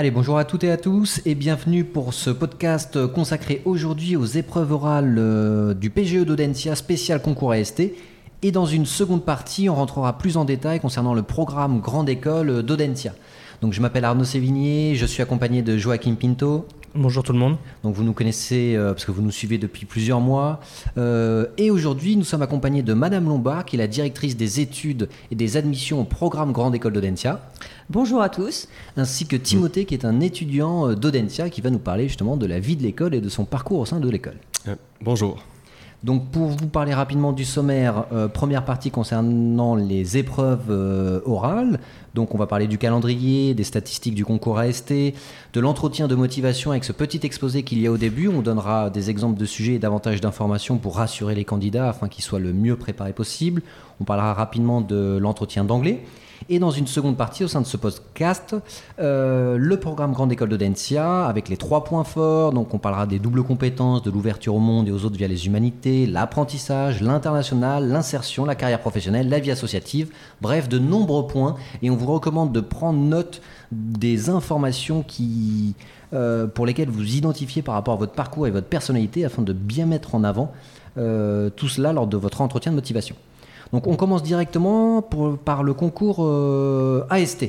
Allez, bonjour à toutes et à tous et bienvenue pour ce podcast consacré aujourd'hui aux épreuves orales euh, du PGE d'Audencia spécial concours AST. Et dans une seconde partie, on rentrera plus en détail concernant le programme Grande École d'Audencia. Donc je m'appelle Arnaud Sévigné, je suis accompagné de Joachim Pinto. Bonjour tout le monde. Donc vous nous connaissez euh, parce que vous nous suivez depuis plusieurs mois. Euh, et aujourd'hui, nous sommes accompagnés de Madame Lombard, qui est la directrice des études et des admissions au programme Grande École d'Audencia. Bonjour à tous. Ainsi que Timothée, qui est un étudiant euh, d'Audencia, qui va nous parler justement de la vie de l'école et de son parcours au sein de l'école. Euh, bonjour. Donc pour vous parler rapidement du sommaire, euh, première partie concernant les épreuves orales. Donc on va parler du calendrier, des statistiques du concours AST, de l'entretien de motivation avec ce petit exposé qu'il y a au début. On donnera des exemples de sujets et davantage d'informations pour rassurer les candidats afin qu'ils soient le mieux préparés possible. On parlera rapidement de l'entretien d'anglais. Et dans une seconde partie, au sein de ce podcast, euh, le programme Grande École d'Audencia, avec les trois points forts. Donc, on parlera des doubles compétences, de l'ouverture au monde et aux autres via les humanités, l'apprentissage, l'international, l'insertion, la carrière professionnelle, la vie associative. Bref, de nombreux points. Et on vous recommande de prendre note des informations qui, euh, pour lesquelles vous identifiez par rapport à votre parcours et votre personnalité afin de bien mettre en avant euh, tout cela lors de votre entretien de motivation. Donc on commence directement par le concours euh, AST.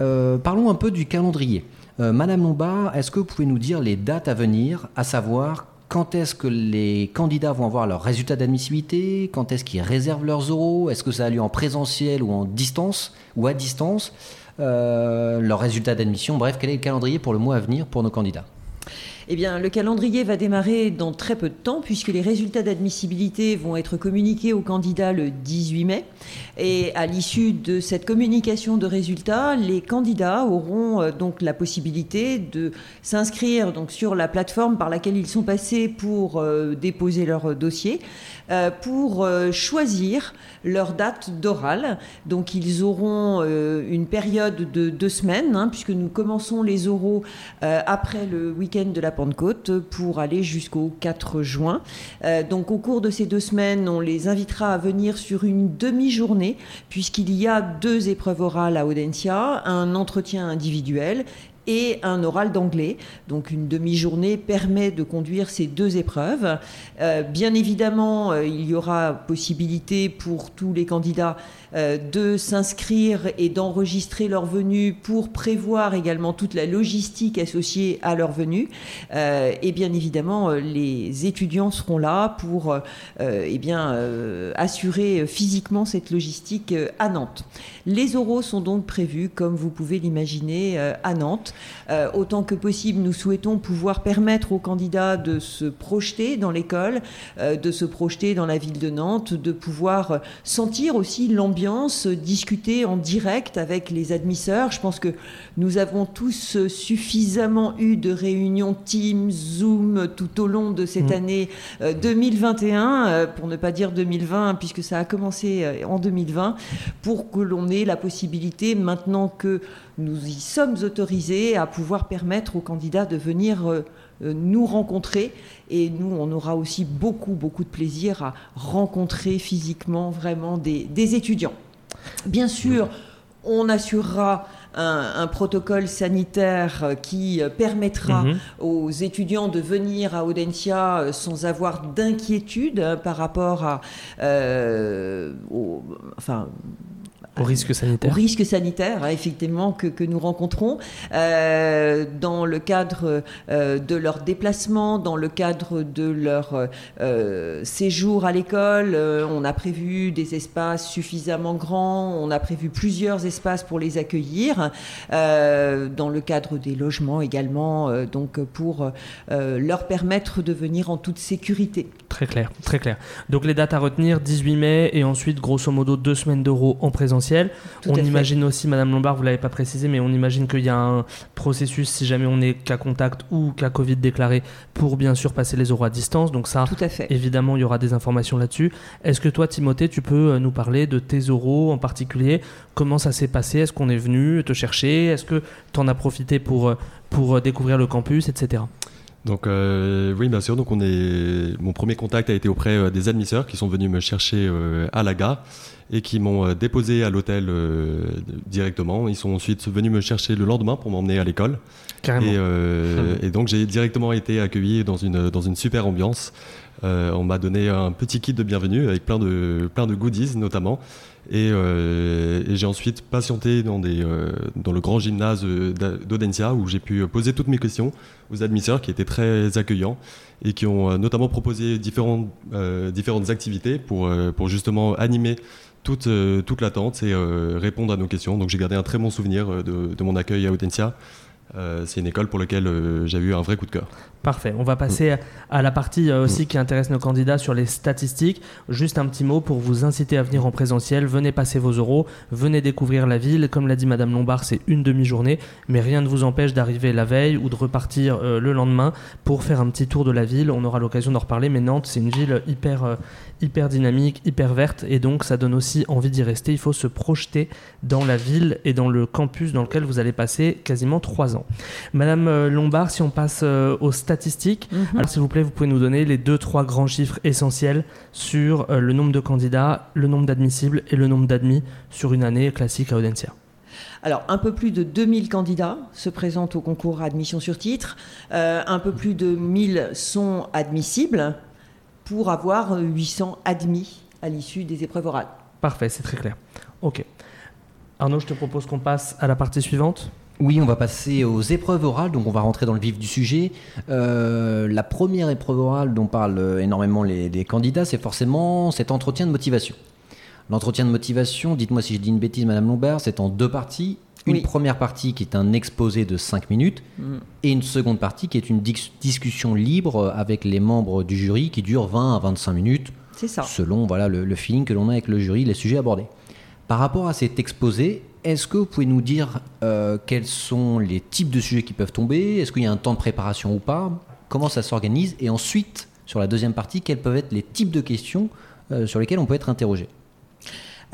Euh, parlons un peu du calendrier. Euh, Madame Lombard, est-ce que vous pouvez nous dire les dates à venir, à savoir quand est-ce que les candidats vont avoir leurs résultats d'admissibilité Quand est-ce qu'ils réservent leurs euros Est-ce que ça a lieu en présentiel ou en distance ou à distance Leurs résultats d'admission Bref, quel est le calendrier pour le mois à venir pour nos candidats? Eh bien, le calendrier va démarrer dans très peu de temps puisque les résultats d'admissibilité vont être communiqués aux candidats le 18 mai. Et à l'issue de cette communication de résultats, les candidats auront euh, donc la possibilité de s'inscrire sur la plateforme par laquelle ils sont passés pour euh, déposer leur dossier, euh, pour choisir leur date d'oral. Donc, ils auront une période de deux semaines hein, puisque nous commençons les oraux après le week-end de la Pentecôte pour aller jusqu'au 4 juin. Euh, donc au cours de ces deux semaines, on les invitera à venir sur une demi-journée puisqu'il y a deux épreuves orales à Audencia, un entretien individuel et un oral d'anglais. Donc une demi-journée permet de conduire ces deux épreuves. Euh, bien évidemment, euh, il y aura possibilité pour tous les candidats euh, de s'inscrire et d'enregistrer leur venue pour prévoir également toute la logistique associée à leur venue. Euh, et bien évidemment, euh, les étudiants seront là pour eh bien, assurer physiquement cette logistique à Nantes. Les oraux sont donc prévus, comme vous pouvez l'imaginer, à Nantes. Autant que possible, nous souhaitons pouvoir permettre aux candidats de se projeter dans l'école, de se projeter dans la ville de Nantes, de pouvoir sentir aussi l'ambiance discuter en direct avec les admisseurs. Je pense que nous avons tous suffisamment eu de réunions Teams, Zoom tout au long de cette mm. année 2021, euh, euh, pour ne pas dire 2020, puisque ça a commencé euh, en 2020, pour que l'on ait la possibilité, maintenant que nous y sommes autorisés, à pouvoir permettre aux candidats de venir nous rencontrer et nous, on aura aussi beaucoup, beaucoup de plaisir à rencontrer physiquement vraiment des, étudiants. Bien sûr, on assurera un, protocole sanitaire qui permettra mhm. aux étudiants de venir à Audencia sans avoir d'inquiétude par rapport à, euh, enfin, au risque sanitaire. Au risque sanitaire, hein, effectivement, que, que, nous rencontrons euh, dans le cadre euh, de leur déplacement, dans le cadre de leur euh, séjour à l'école. Euh, on a prévu des espaces suffisamment grands, on a prévu plusieurs espaces pour les accueillir, euh, dans le cadre des logements également, donc pour leur permettre de venir en toute sécurité. Très clair, très clair. Donc les dates à retenir, 18 mai et ensuite grosso modo deux semaines d'euros en on imagine aussi, Madame Lombard, vous l'avez pas précisé, mais on imagine qu'il y a un processus si jamais on est cas contact ou cas Covid déclaré pour bien sûr passer les euros à distance. Donc ça, Tout à fait. évidemment, il y aura des informations là-dessus. Est-ce que toi, Timothée, tu peux euh, nous parler de tes euros en particulier? Comment ça s'est passé? Est-ce qu'on est venu te chercher? Est-ce que tu en as profité pour, euh, pour euh, découvrir le campus, etc. Donc oui, bien sûr. Donc on est. Mon premier contact a été auprès des admisseurs qui sont venus me chercher à la gare et qui m'ont déposé à l'hôtel directement. Ils sont ensuite venus me chercher le lendemain pour m'emmener à l'école. Et, et, donc j'ai directement été accueilli dans une dans une super ambiance. on m'a donné un petit kit de bienvenue avec plein de plein de goodies notamment. Euh, et, j'ai ensuite patienté dans, euh, le grand gymnase d'Audencia où j'ai pu poser toutes mes questions aux admisseurs qui étaient très accueillants et qui ont euh, notamment proposé différentes, activités pour, justement animer toute, toute l'attente et répondre à nos questions. Donc j'ai gardé un très bon souvenir de, de mon accueil à Audencia. C'est une école pour laquelle j'ai eu un vrai coup de cœur. Parfait. On va passer à la partie euh, aussi qui intéresse nos candidats sur les statistiques. Juste un petit mot pour vous inciter à venir en présentiel. Venez passer vos euros, venez découvrir la ville. Comme l'a dit Madame Lombard, c'est une demi-journée, mais rien ne vous empêche d'arriver la veille ou de repartir euh, le lendemain pour faire un petit tour de la ville. On aura l'occasion d'en reparler, mais Nantes, c'est une ville hyper, euh, hyper dynamique, hyper verte, et donc ça donne aussi envie d'y rester. Il faut se projeter dans la ville et dans le campus dans lequel vous allez passer quasiment trois ans. Madame Lombard, si on passe aux statistiques. Mhm. Alors, s'il vous plaît, vous pouvez nous donner les deux, trois grands chiffres essentiels sur euh, le nombre de candidats, le nombre d'admissibles et le nombre d'admis sur une année classique à Audencia. Alors, un peu plus de 2000 candidats se présentent au concours admission sur titre. Euh, un peu plus de 1000 sont admissibles pour avoir 800 admis à l'issue des épreuves orales. Parfait, c'est très clair. Ok. Arnaud, je te propose qu'on passe à la partie suivante. Oui, on va passer aux épreuves orales, donc on va rentrer dans le vif du sujet. Euh, la première épreuve orale dont parlent énormément les, candidats, c'est forcément cet entretien de motivation. L'entretien de motivation, dites-moi si je dis une bêtise, Madame Lombert, c'est en deux parties. Une première partie qui est un exposé de 5 minutes mm. et une seconde partie qui est une discussion libre avec les membres du jury qui dure 20 à 25 minutes. Ça. Selon voilà, le, le feeling que l'on a avec le jury, les sujets abordés. Par rapport à cet exposé, est-ce que vous pouvez nous dire euh, quels sont les types de sujets qui peuvent tomber? Est-ce qu'il y a un temps de préparation ou pas? Comment ça s'organise? Et ensuite, sur la deuxième partie, quels peuvent être les types de questions euh, sur lesquelles on peut être interrogé?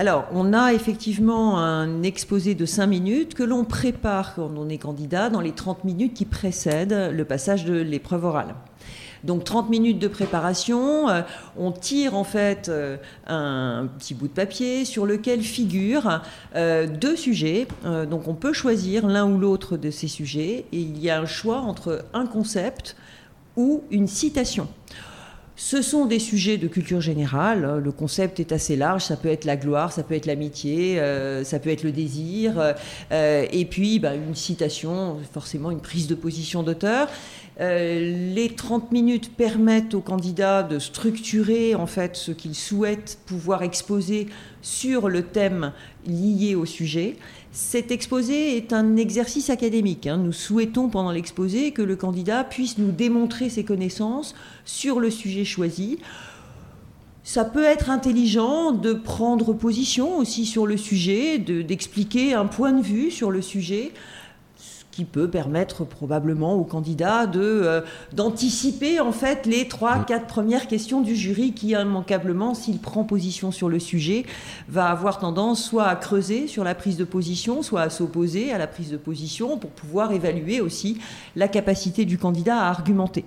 Alors, on a effectivement un exposé de 5 minutes que l'on prépare quand on est candidat dans les 30 minutes qui précèdent le passage de l'épreuve orale. Donc 30 minutes de préparation, euh, on tire en fait euh, un petit bout de papier sur lequel figurent euh, deux sujets. donc on peut choisir l'un ou l'autre de ces sujets et il y a un choix entre un concept ou une citation. Ce sont des sujets de culture générale. Le concept est assez large. Ça peut être la gloire, ça peut être l'amitié, ça peut être le désir. et puis, bah, une citation, forcément une prise de position d'auteur. Euh, les 30 minutes permettent aux candidats de structurer en fait ce qu'ils souhaitent pouvoir exposer sur le thème lié au sujet. Cet exposé est un exercice académique. Hein. Nous souhaitons pendant l'exposé que le candidat puisse nous démontrer ses connaissances sur le sujet choisi. Ça peut être intelligent de prendre position aussi sur le sujet, d'expliquer un point de vue sur le sujet qui peut permettre probablement au candidat de euh, d'anticiper en fait les trois quatre premières questions du jury qui immanquablement s'il prend position sur le sujet va avoir tendance soit à creuser sur la prise de position soit à s'opposer à la prise de position pour pouvoir évaluer aussi la capacité du candidat à argumenter.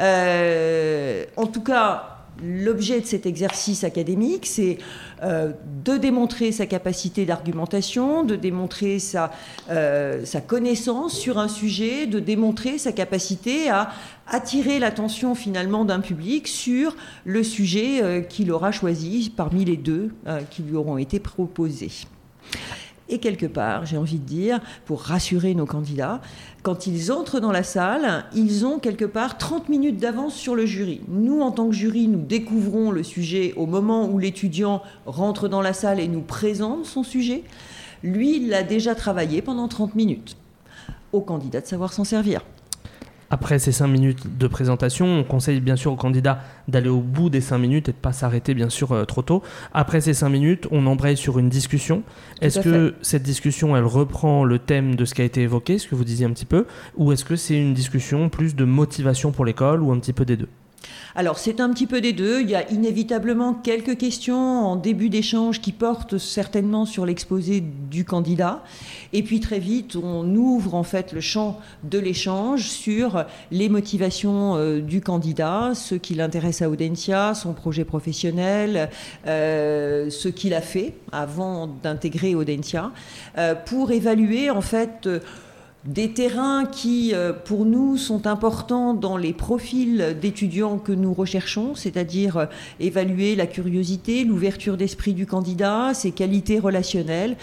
Euh, en tout cas L'objet de cet exercice académique, c'est euh, de démontrer sa capacité d'argumentation, de démontrer sa, euh, sa, connaissance sur un sujet, de démontrer sa capacité à attirer l'attention finalement d'un public sur le sujet euh, qu'il aura choisi parmi les deux qui lui auront été proposés. Et quelque part, j'ai envie de dire, pour rassurer nos candidats, quand ils entrent dans la salle, ils ont quelque part 30 minutes d'avance sur le jury. Nous, en tant que jury, nous découvrons le sujet au moment où l'étudiant rentre dans la salle et nous présente son sujet. Lui, il l'a déjà travaillé pendant 30 minutes. Au candidat de savoir s'en servir. Après ces 5 minutes de présentation, on conseille bien sûr au candidat d'aller au bout des 5 minutes et de ne pas s'arrêter bien sûr euh, trop tôt. Après ces 5 minutes, on embraye sur une discussion. Est-ce que cette discussion, elle reprend le thème de ce qui a été évoqué, ce que vous disiez un petit peu, ou est-ce que c'est une discussion plus de motivation pour l'école ou un petit peu des deux? Alors c'est un petit peu des deux. Il y a inévitablement quelques questions en début d'échange qui portent certainement sur l'exposé du candidat. Et puis très vite, on ouvre en fait le champ de l'échange sur les motivations euh, du candidat, ce qui l'intéresse à Audencia, son projet professionnel, euh, ce qu'il a fait avant d'intégrer Audencia, euh, pour évaluer en fait des terrains qui, euh, pour nous, sont importants dans les profils d'étudiants que nous recherchons, c'est-à-dire euh, évaluer la curiosité, l'ouverture d'esprit du candidat, ses qualités relationnelles,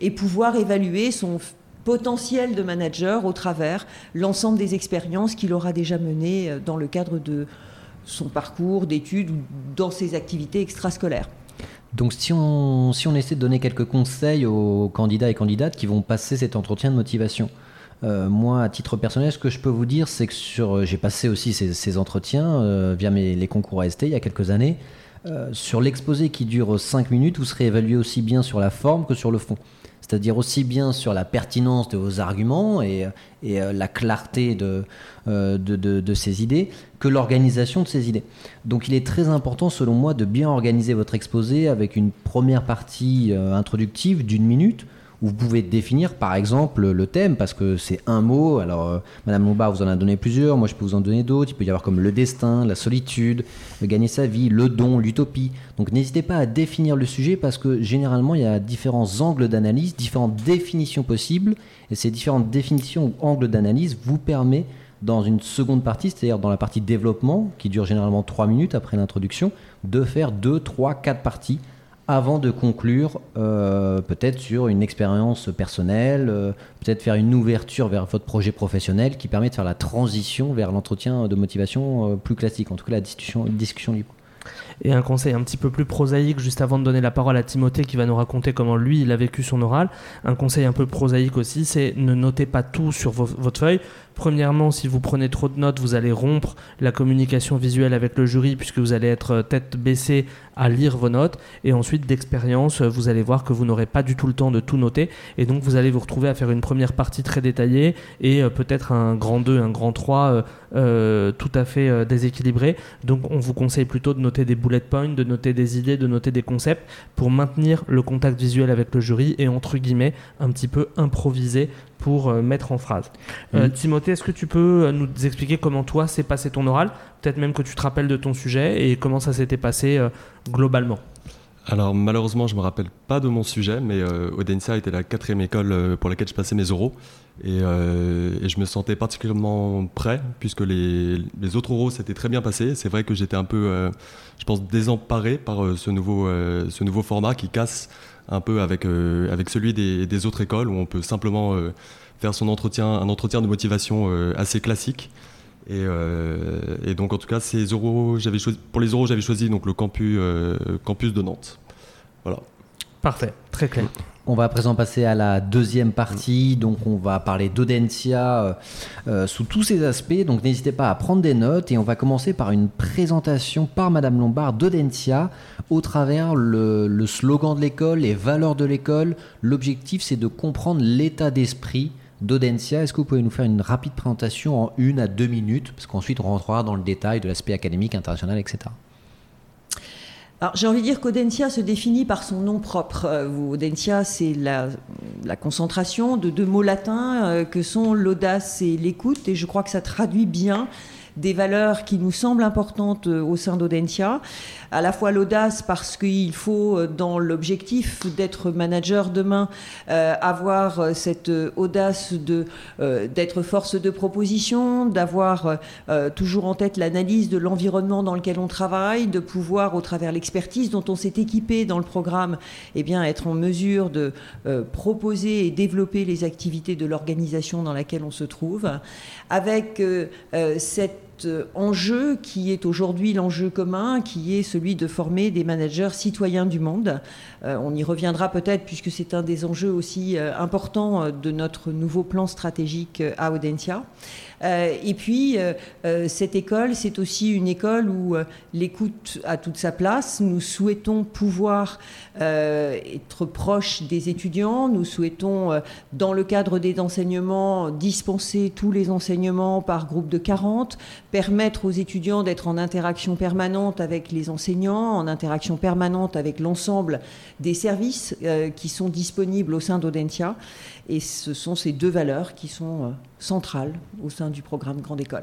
et pouvoir évaluer son potentiel de manager au travers l'ensemble des expériences qu'il aura déjà menées euh, dans le cadre de son parcours d'études ou dans ses activités extrascolaires. Donc si on, si on essaie de donner quelques conseils aux candidats et candidates qui vont passer cet entretien de motivation, euh, moi, à titre personnel, ce que je peux vous dire, c'est que euh, j'ai passé aussi ces, entretiens euh, via les concours AST il y a quelques années. sur l'exposé qui dure 5 minutes, vous serez évalué aussi bien sur la forme que sur le fond. C'est-à-dire aussi bien sur la pertinence de vos arguments et, la clarté de, ces idées que l'organisation de ces idées. Donc il est très important selon moi de bien organiser votre exposé avec une première partie introductive d'une minute vous pouvez définir par exemple le thème, parce que c'est un mot. Alors, euh, Madame Lombard vous en a donné plusieurs, moi je peux vous en donner d'autres. Il peut y avoir comme le destin, la solitude, gagner sa vie, le don, l'utopie. Donc n'hésitez pas à définir le sujet, parce que généralement il y a différents angles d'analyse, différentes définitions possibles, et ces différentes définitions ou angles d'analyse vous permettent dans une seconde partie, c'est-à-dire dans la partie développement, qui dure généralement 3 minutes après l'introduction, de faire 2, 3, 4 parties avant de conclure euh, peut-être sur une expérience personnelle, euh, peut-être faire une ouverture vers votre projet professionnel qui permet de faire la transition vers l'entretien de motivation euh, plus classique, en tout cas la discussion, discussion libre. Et un conseil un petit peu plus prosaïque, juste avant de donner la parole à Timothée qui va nous raconter comment lui il a vécu son oral. Un conseil un peu prosaïque aussi, c'est ne notez pas tout sur votre feuille. Premièrement, si vous prenez trop de notes, vous allez rompre la communication visuelle avec le jury puisque vous allez être euh, tête baissée à lire vos notes. Et ensuite, d'expérience, euh, vous allez voir que vous n'aurez pas du tout le temps de tout noter. Et donc, vous allez vous retrouver à faire une première partie très détaillée et euh, peut-être un grand 2, un grand 3 tout à fait déséquilibré. Donc, on vous conseille plutôt de noter des bullet points, de noter des idées, de noter des concepts pour maintenir le contact visuel avec le jury et entre guillemets un petit peu improviser pour euh, mettre en phrase. Euh, mhm. Timothée, est-ce que tu peux euh, nous expliquer comment toi s'est passé ton oral? Peut-être même que tu te rappelles de ton sujet et comment ça s'était passé globalement. Alors malheureusement, je me rappelle pas de mon sujet, mais Audencia était la quatrième école pour laquelle je passais mes oraux et, je me sentais particulièrement prêt puisque les, les autres oraux s'étaient très bien passés. C'est vrai que j'étais un peu, je pense, désemparé par ce, nouveau, ce nouveau format qui casse un peu avec, euh, avec celui des, autres écoles où on peut simplement euh, faire son entretien, un entretien de motivation euh, assez classique. Et, donc en tout cas, ces euros, j'avais choisi, pour les euros, j'avais choisi donc le campus, campus de Nantes. Voilà. Parfait, très clair. On va à présent passer à la deuxième partie. Donc, on va parler d'Audencia euh, euh, sous tous ses aspects. Donc, n'hésitez pas à prendre des notes. Et on va commencer par une présentation par Madame Lombard d'Audencia au travers le, le slogan de l'école, les valeurs de l'école. L'objectif, c'est de comprendre l'état d'esprit d'Audencia. Est-ce que vous pouvez nous faire une rapide présentation en une à deux minutes Parce qu'ensuite, on rentrera dans le détail de l'aspect académique, international, etc. Alors j'ai envie de dire qu'Audencia se définit par son nom propre. Euh, Audencia, c'est la, concentration de deux mots latins euh, que sont l'audace et l'écoute, et je crois que ça traduit bien des valeurs qui nous semblent importantes euh, au sein d'Audencia à la fois l'audace parce qu'il faut, euh, dans l'objectif d'être manager demain, euh, avoir cette audace de d'être force de proposition, d'avoir toujours en tête l'analyse de l'environnement dans lequel on travaille, de pouvoir, au travers l'expertise dont on s'est équipé dans le programme, eh bien, être en mesure de proposer et développer les activités de l'organisation dans laquelle on se trouve, avec cette enjeu qui est aujourd'hui l'enjeu commun, qui est celui de former des managers citoyens du monde. Euh, on y reviendra peut-être puisque c'est un des enjeux aussi euh, importants de notre nouveau plan stratégique à Audencia. Euh, et puis, euh, euh, cette école, c'est aussi une école où l'écoute a toute sa place. Nous souhaitons pouvoir être proche des étudiants. Nous souhaitons, dans le cadre des enseignements, dispenser tous les enseignements par groupe de 40 permettre aux étudiants d'être en interaction permanente avec les enseignants, en interaction permanente avec l'ensemble des services euh, qui sont disponibles au sein d'Audentia. Et ce sont ces deux valeurs qui sont euh, centrales au sein du programme Grande École.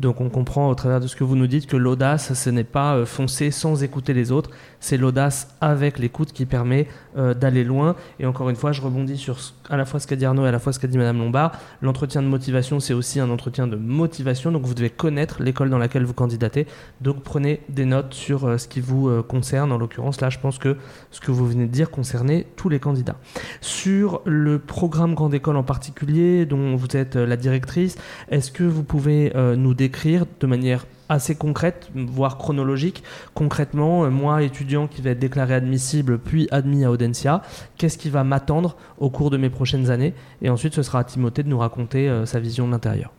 Donc on comprend au travers de ce que vous nous dites que l'audace, ce n'est pas euh, foncer sans écouter les autres, c'est l'audace avec l'écoute qui permet euh, d'aller loin. Et encore une fois, je rebondis sur à la fois ce qu'a dit Arnaud et à la fois ce qu'a dit Madame Lombard. L'entretien de motivation, c'est aussi un entretien de motivation, donc vous devez connaître l'école dans laquelle vous candidatez. Donc prenez des notes sur euh, ce qui vous concerne. En l'occurrence, là, je pense que ce que vous venez de dire concernait tous les candidats. Sur le programme Grande École en particulier, dont vous êtes la directrice, est-ce que vous pouvez nous décrire écrire de manière assez concrète, voire chronologique. Concrètement, euh, moi, étudiant qui va être déclaré admissible, puis admis à Audencia, qu'est-ce qui va m'attendre au cours de mes prochaines années? Et ensuite, ce sera à Timothée de nous raconter euh, sa vision de l'intérieur.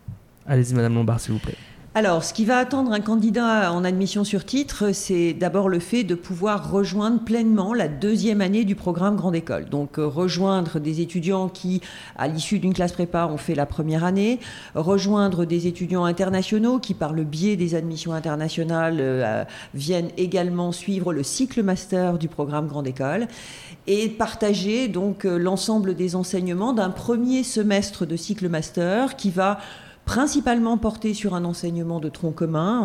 Allez-y, Madame Lombard, s'il vous plaît. Alors, ce qui va attendre un candidat en admission sur titre, c'est d'abord le fait de pouvoir rejoindre pleinement la deuxième année du programme Grande École. Donc, euh, rejoindre des étudiants qui, à l'issue d'une classe prépa, ont fait la première année, rejoindre des étudiants internationaux qui, par le biais des admissions internationales, euh, viennent également suivre le cycle master du programme Grande École et partager donc euh, l'ensemble des enseignements d'un premier semestre de cycle master qui va principalement porté sur un enseignement de tronc commun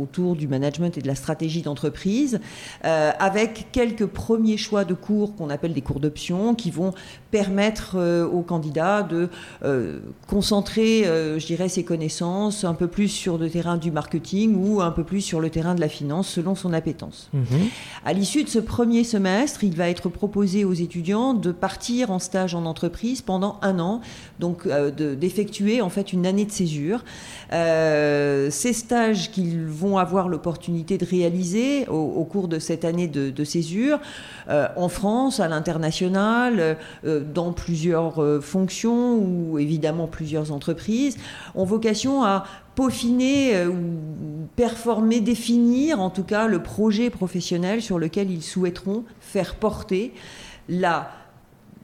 autour du management et de la stratégie d'entreprise, euh, avec quelques premiers choix de cours qu'on appelle des cours d'option, qui vont permettre euh, aux candidats de euh, concentrer, je dirais, ses connaissances un peu plus sur le terrain du marketing ou un peu plus sur le terrain de la finance, selon son appétence. Mhm. À l'issue de ce premier semestre, il va être proposé aux étudiants de partir en stage en entreprise pendant un an, donc d'effectuer en fait une année de césure euh, ces stages qu'ils vont avoir l'opportunité de réaliser au, cours de cette année de, césure, euh, en France, à l'international, euh, dans plusieurs fonctions ou évidemment plusieurs entreprises, ont vocation à peaufiner ou performer, définir en tout cas le projet professionnel sur lequel ils souhaiteront faire porter la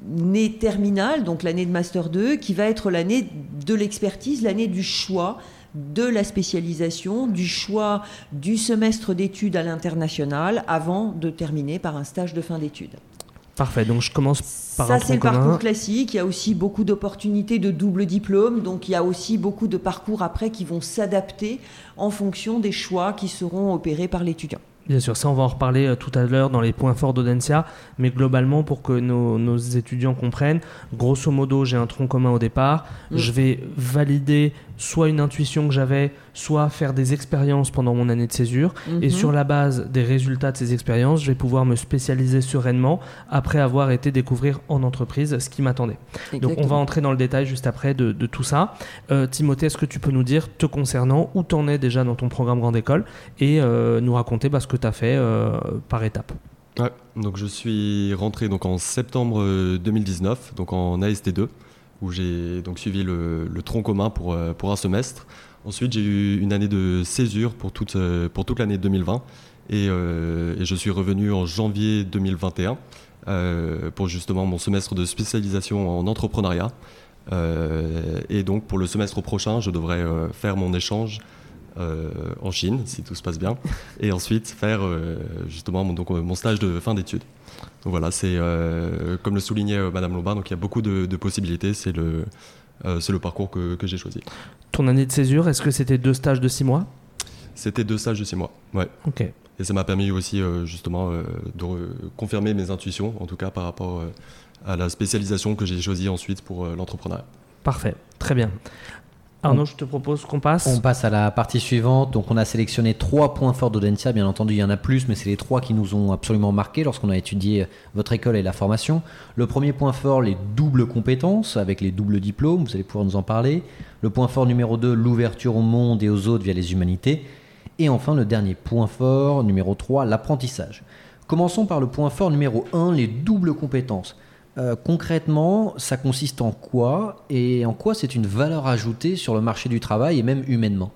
l'année terminale, donc l'année de Master 2, qui va être l'année de l'expertise, l'année du choix de la spécialisation, du choix du semestre d'études à l'international avant de terminer par un stage de fin d'études. Parfait, donc je commence par Ça, c'est le parcours classique. Il y a aussi beaucoup d'opportunités de double diplôme. Donc, il y a aussi beaucoup de parcours après qui vont s'adapter en fonction des choix qui seront opérés par l'étudiant. Bien sûr, ça on va en reparler euh, tout à l'heure dans les points forts d'Audencia, mais globalement pour que nos, étudiants comprennent, grosso modo j'ai un tronc commun au départ, mm. je vais valider soit une intuition que j'avais, soit faire des expériences pendant mon année de césure. Et mhm. sur la base des résultats de ces expériences, je vais pouvoir me spécialiser sereinement après avoir été découvrir en entreprise ce qui m'attendait. Donc on va entrer dans le détail juste après de, tout ça. Euh, Timothée, est-ce que tu peux nous dire, te concernant, où tu en es déjà dans ton programme Grande École et euh, nous raconter bah, ce que tu as fait euh, par étape Ouais, donc je suis rentré donc en septembre 2019, donc en AST2 où j'ai donc suivi le, tronc commun pour, euh, pour un semestre. Ensuite, j'ai eu une année de césure pour toute, euh, l'année 2020 euh, et, je suis revenu en janvier 2021 pour justement mon semestre de spécialisation en entrepreneuriat. et donc pour le semestre prochain, je devrais faire mon échange en Chine, si tout se passe bien, et ensuite faire justement mon stage de fin d'études voilà, c'est euh, comme le soulignait euh, Madame Lombard, donc il y a beaucoup de, possibilités. C'est le, euh, le parcours que, j'ai choisi. Ton année de césure, est-ce que c'était deux stages de six mois? C'était deux stages de six mois, ouais. Ok. Et ça m'a permis aussi justement de confirmer mes intuitions, en tout cas par rapport à la spécialisation que j'ai choisie ensuite pour l'entrepreneuriat. Parfait, très bien. Arnaud, je te propose qu'on passe. On passe à la partie suivante. Donc, on a sélectionné trois points forts d'Audencia. Bien entendu, il y en a plus, mais c'est les trois qui nous ont absolument marqué lorsqu'on a étudié votre école et la formation. Le premier point fort, les doubles compétences avec les doubles diplômes. Vous allez pouvoir nous en parler. Le point fort numéro 2, l'ouverture au monde et aux autres via les humanités. Et enfin, le dernier point fort numéro 3, l'apprentissage. Commençons par le point fort numéro 1, les doubles compétences. Euh, concrètement, ça consiste en quoi? Et en quoi c'est une valeur ajoutée sur le marché du travail et même humainement?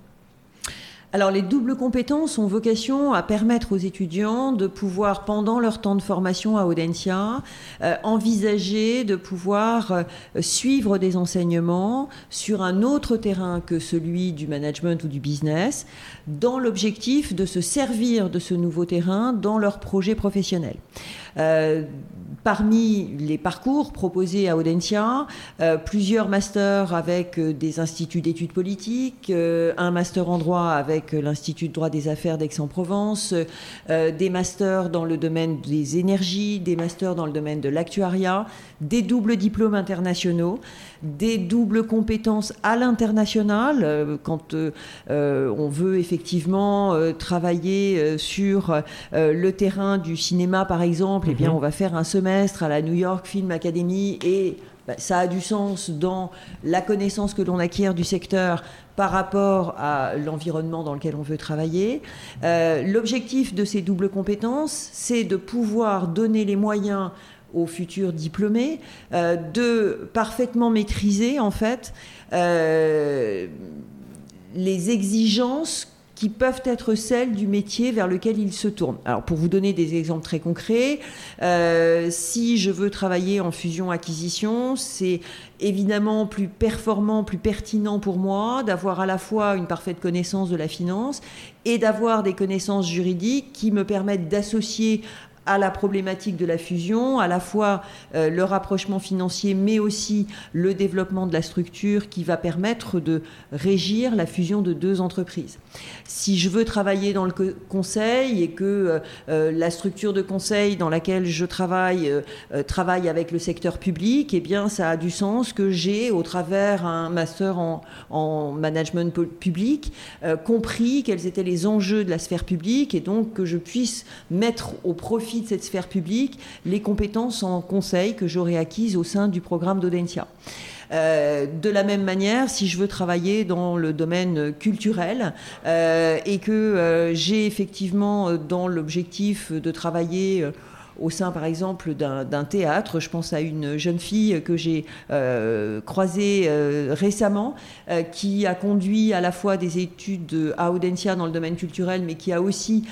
Alors les doubles compétences ont vocation à permettre aux étudiants de pouvoir, pendant leur temps de formation à Audencia, euh, envisager de pouvoir euh, suivre des enseignements sur un autre terrain que celui du management ou du business, dans l'objectif de se servir de ce nouveau terrain dans leur projet professionnel. Euh, parmi les parcours proposés à Audencia, plusieurs masters avec des instituts d'études politiques, un master en droit avec l'Institut de droit des affaires d'Aix-en-Provence, des masters dans le domaine des énergies, des masters dans le domaine de l'actuariat, des doubles diplômes internationaux, des doubles compétences à l'international, quand on veut effectivement travailler sur le terrain du cinéma par exemple, eh bien, mhm. on va faire un semestre à la New York Film Academy et bah, ça a du sens dans la connaissance que l'on acquiert du secteur par rapport à l'environnement dans lequel on veut travailler. Euh, l'objectif de ces doubles compétences, c'est de pouvoir donner les moyens aux futurs diplômés euh, de parfaitement maîtriser en fait euh, les exigences qui peuvent être celles du métier vers lequel ils se tournent. Alors pour vous donner des exemples très concrets, euh, si je veux travailler en fusion-acquisition, c'est évidemment plus performant, plus pertinent pour moi d'avoir à la fois une parfaite connaissance de la finance et d'avoir des connaissances juridiques qui me permettent d'associer à la problématique de la fusion, à la fois euh, le rapprochement financier, mais aussi le développement de la structure qui va permettre de régir la fusion de deux entreprises. Si je veux travailler dans le conseil et que euh, euh, la structure de conseil dans laquelle je travaille travaille avec le secteur public, eh bien, ça a du sens que j'ai, au travers un master en, en management public, compris quels étaient les enjeux de la sphère publique et donc que je puisse mettre au profit de cette sphère publique les compétences en conseil que j'aurais acquises au sein du programme d'Audencia. Euh, de la même manière, si je veux travailler dans le domaine culturel euh, et que euh, j'ai effectivement dans l'objectif de travailler au sein, par exemple, d'un théâtre. Je pense à une jeune fille que j'ai euh, croisée euh, récemment, euh, qui a conduit à la fois des études à Audencia dans le domaine culturel, mais qui a aussi